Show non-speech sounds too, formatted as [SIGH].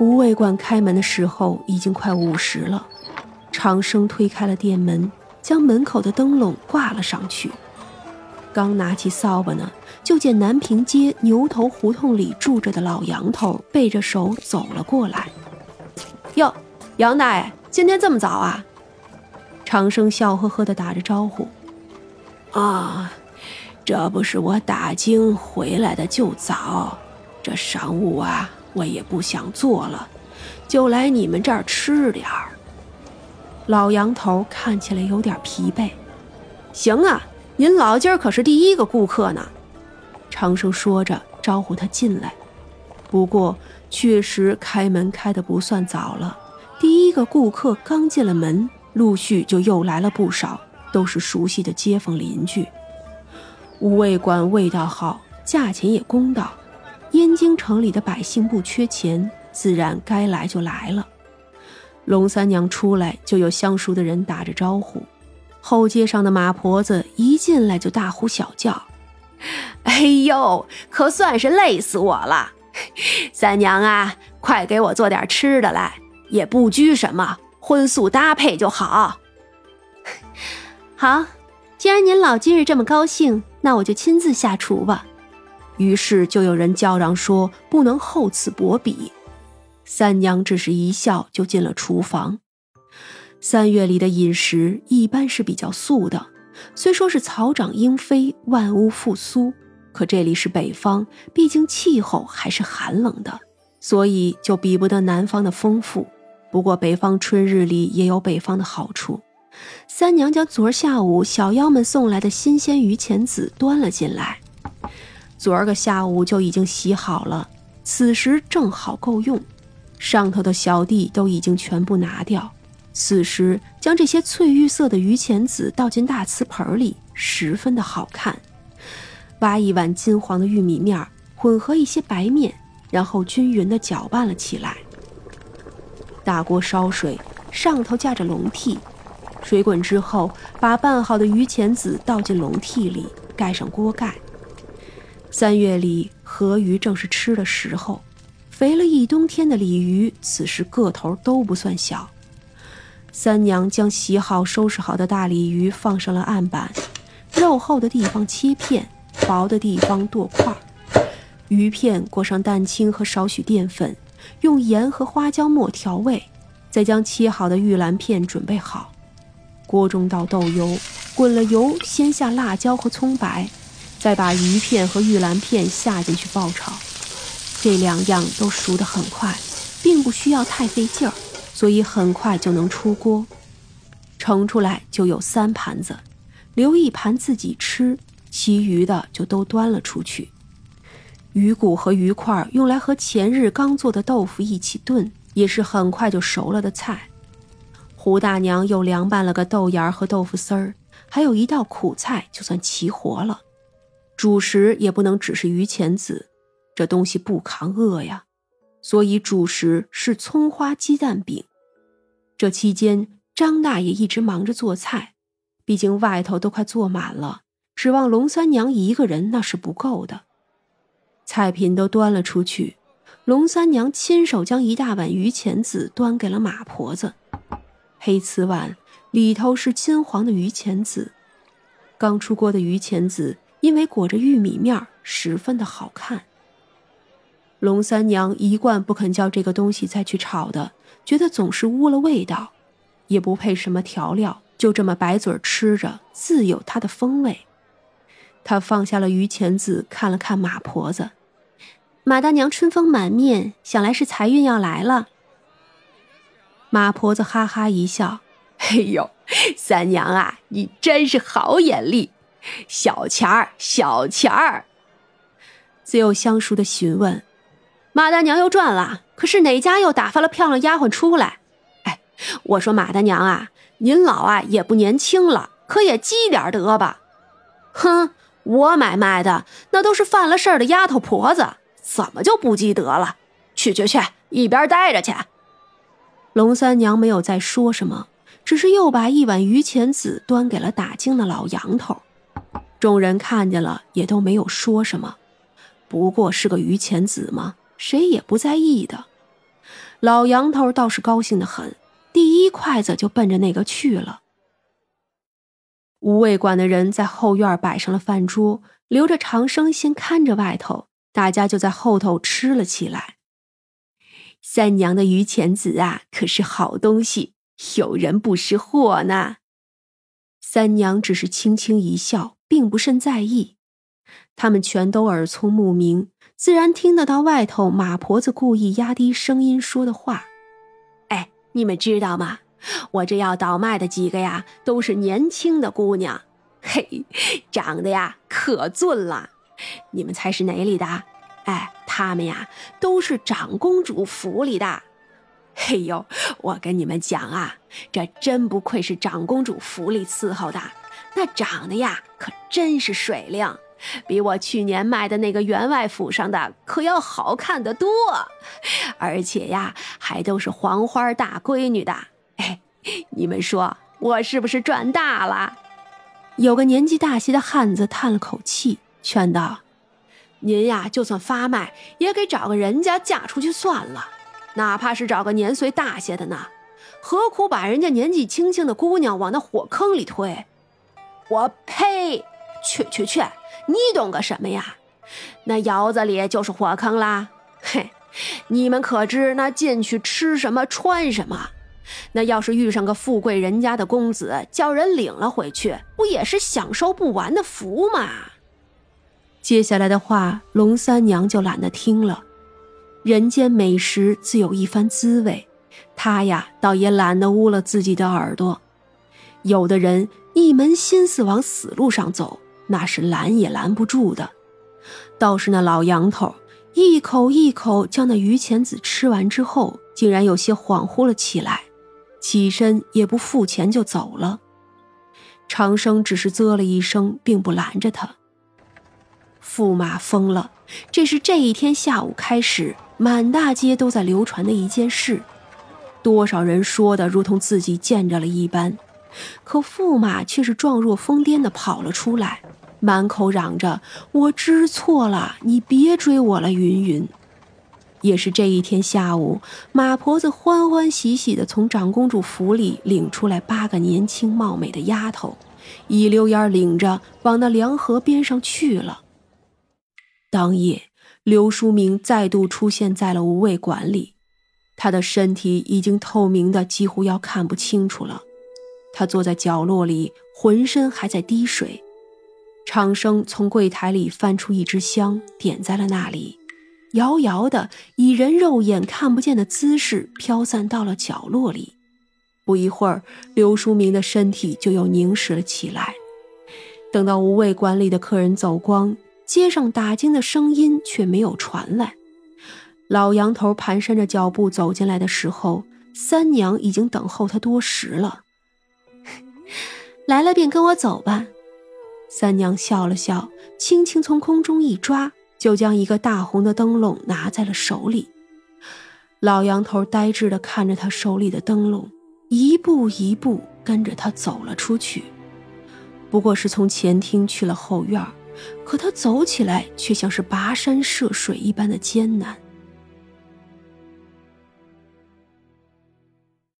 吴卫馆开门的时候已经快午时了，长生推开了店门，将门口的灯笼挂了上去。刚拿起扫把呢，就见南平街牛头胡同里住着的老杨头背着手走了过来。哟，杨大爷，今天这么早啊？长生笑呵呵的打着招呼。啊，这不是我打京回来的就早，这晌午啊，我也不想做了，就来你们这儿吃点儿。老杨头看起来有点疲惫。行啊。您老今儿可是第一个顾客呢，长生说着招呼他进来。不过确实开门开的不算早了，第一个顾客刚进了门，陆续就又来了不少，都是熟悉的街坊邻居。五味馆味道好，价钱也公道，燕京城里的百姓不缺钱，自然该来就来了。龙三娘出来，就有相熟的人打着招呼。后街上的马婆子一进来就大呼小叫：“ [LAUGHS] 哎呦，可算是累死我了！[LAUGHS] 三娘啊，快给我做点吃的来，也不拘什么，荤素搭配就好。[LAUGHS] ”好，既然您老今日这么高兴，那我就亲自下厨吧。于是就有人叫嚷说：“不能厚此薄彼。”三娘只是一笑，就进了厨房。三月里的饮食一般是比较素的，虽说是草长莺飞，万物复苏，可这里是北方，毕竟气候还是寒冷的，所以就比不得南方的丰富。不过北方春日里也有北方的好处。三娘将昨儿下午小妖们送来的新鲜鱼钱子端了进来，昨儿个下午就已经洗好了，此时正好够用。上头的小弟都已经全部拿掉。此时，将这些翠玉色的榆钱子倒进大瓷盆里，十分的好看。挖一碗金黄的玉米面，混合一些白面，然后均匀的搅拌了起来。大锅烧水，上头架着笼屉，水滚之后，把拌好的榆钱子倒进笼屉里，盖上锅盖。三月里，河鱼正是吃的时候，肥了一冬天的鲤鱼，此时个头都不算小。三娘将洗好、收拾好的大鲤鱼放上了案板，肉厚的地方切片，薄的地方剁块。鱼片裹上蛋清和少许淀粉，用盐和花椒末调味，再将切好的玉兰片准备好。锅中倒豆油，滚了油，先下辣椒和葱白，再把鱼片和玉兰片下进去爆炒。这两样都熟得很快，并不需要太费劲儿。所以很快就能出锅，盛出来就有三盘子，留一盘自己吃，其余的就都端了出去。鱼骨和鱼块用来和前日刚做的豆腐一起炖，也是很快就熟了的菜。胡大娘又凉拌了个豆芽和豆腐丝儿，还有一道苦菜，就算齐活了。主食也不能只是榆钱子，这东西不扛饿呀。所以主食是葱花鸡蛋饼。这期间，张大爷一直忙着做菜，毕竟外头都快坐满了，指望龙三娘一个人那是不够的。菜品都端了出去，龙三娘亲手将一大碗榆钱子端给了马婆子。黑瓷碗里头是金黄的榆钱子，刚出锅的榆钱子因为裹着玉米面十分的好看。龙三娘一贯不肯叫这个东西再去炒的，觉得总是污了味道，也不配什么调料，就这么白嘴吃着，自有它的风味。她放下了鱼钱子，看了看马婆子，马大娘春风满面，想来是财运要来了。马婆子哈哈一笑：“哎呦，三娘啊，你真是好眼力，小钱儿，小钱儿。”自幼相熟的询问。马大娘又赚了，可是哪家又打发了漂亮丫鬟出来？哎，我说马大娘啊，您老啊也不年轻了，可也积点德吧？哼，我买卖的那都是犯了事儿的丫头婆子，怎么就不积德了？去去去，一边待着去！龙三娘没有再说什么，只是又把一碗榆钱子端给了打更的老杨头。众人看见了，也都没有说什么，不过是个鱼钱子嘛。谁也不在意的。老杨头倒是高兴的很，第一筷子就奔着那个去了。无味馆的人在后院摆上了饭桌，留着长生先看着外头，大家就在后头吃了起来。三娘的榆钱子啊，可是好东西，有人不识货呢。三娘只是轻轻一笑，并不甚在意。他们全都耳聪目明，自然听得到外头马婆子故意压低声音说的话。哎，你们知道吗？我这要倒卖的几个呀，都是年轻的姑娘，嘿，长得呀可俊了。你们猜是哪里的？哎，他们呀都是长公主府里的。嘿呦，我跟你们讲啊，这真不愧是长公主府里伺候的，那长得呀可真是水灵。比我去年卖的那个员外府上的可要好看的多，而且呀，还都是黄花大闺女的。哎，你们说我是不是赚大了？有个年纪大些的汉子叹了口气，劝道：“您呀，就算发卖，也给找个人家嫁出去算了，哪怕是找个年岁大些的呢，何苦把人家年纪轻轻的姑娘往那火坑里推？我呸！去去去！”你懂个什么呀？那窑子里就是火坑啦！嘿，你们可知那进去吃什么穿什么？那要是遇上个富贵人家的公子，叫人领了回去，不也是享受不完的福吗？接下来的话，龙三娘就懒得听了。人间美食自有一番滋味，他呀，倒也懒得污了自己的耳朵。有的人一门心思往死路上走。那是拦也拦不住的，倒是那老杨头一口一口将那榆钱子吃完之后，竟然有些恍惚了起来，起身也不付钱就走了。长生只是啧了一声，并不拦着他。驸马疯了，这是这一天下午开始满大街都在流传的一件事，多少人说的如同自己见着了一般，可驸马却是状若疯癫的跑了出来。满口嚷着“我知错了，你别追我了”，云云。也是这一天下午，马婆子欢欢喜喜地从长公主府里领出来八个年轻貌美的丫头，一溜烟领着往那凉河边上去了。当夜，刘书明再度出现在了无味馆里，他的身体已经透明的几乎要看不清楚了，他坐在角落里，浑身还在滴水。长生从柜台里翻出一支香，点在了那里，遥遥的以人肉眼看不见的姿势飘散到了角落里。不一会儿，刘书明的身体就又凝实了起来。等到无味馆里的客人走光，街上打更的声音却没有传来。老杨头蹒跚着脚步走进来的时候，三娘已经等候他多时了。来了便跟我走吧。三娘笑了笑，轻轻从空中一抓，就将一个大红的灯笼拿在了手里。老杨头呆滞地看着他手里的灯笼，一步一步跟着他走了出去。不过是从前厅去了后院，可他走起来却像是跋山涉水一般的艰难。